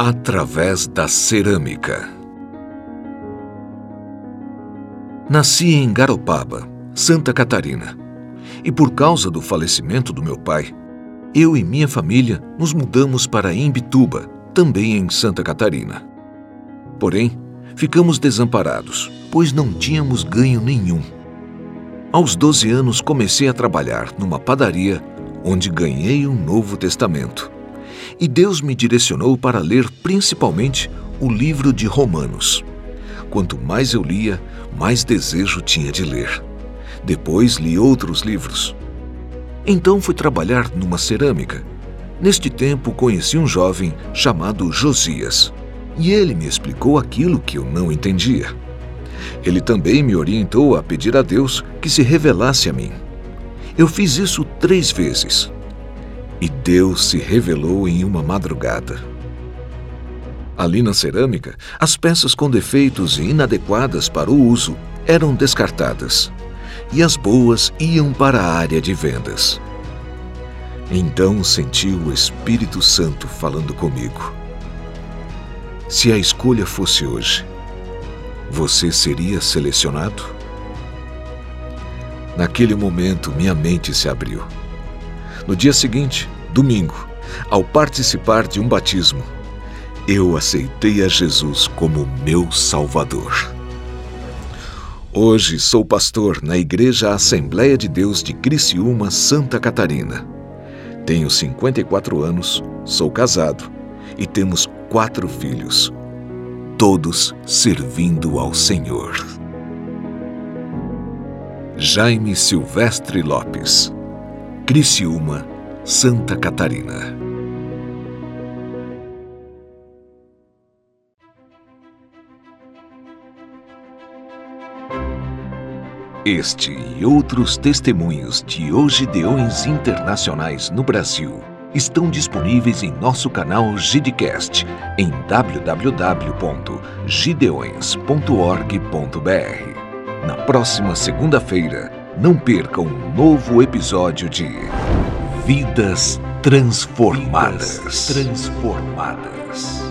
Através da cerâmica. Nasci em Garopaba, Santa Catarina, e por causa do falecimento do meu pai, eu e minha família nos mudamos para Imbituba, também em Santa Catarina. Porém, ficamos desamparados, pois não tínhamos ganho nenhum. Aos 12 anos comecei a trabalhar numa padaria onde ganhei um Novo Testamento e Deus me direcionou para ler principalmente o livro de Romanos. Quanto mais eu lia, mais desejo tinha de ler. Depois li outros livros. Então fui trabalhar numa cerâmica. Neste tempo conheci um jovem chamado Josias, e ele me explicou aquilo que eu não entendia. Ele também me orientou a pedir a Deus que se revelasse a mim. Eu fiz isso três vezes e Deus se revelou em uma madrugada. Ali na cerâmica, as peças com defeitos e inadequadas para o uso eram descartadas, e as boas iam para a área de vendas. Então senti o Espírito Santo falando comigo. Se a escolha fosse hoje, você seria selecionado? Naquele momento, minha mente se abriu. No dia seguinte, domingo, ao participar de um batismo, eu aceitei a Jesus como meu Salvador. Hoje sou pastor na Igreja Assembleia de Deus de Criciúma, Santa Catarina. Tenho 54 anos, sou casado e temos quatro filhos, todos servindo ao Senhor. Jaime Silvestre Lopes Criciúma, Santa Catarina. Este e outros testemunhos de Ogideões Internacionais no Brasil estão disponíveis em nosso canal Gidecast em www.gideões.org.br. Na próxima segunda-feira, não perca um novo episódio de Vidas Transformadas. Vidas transformadas.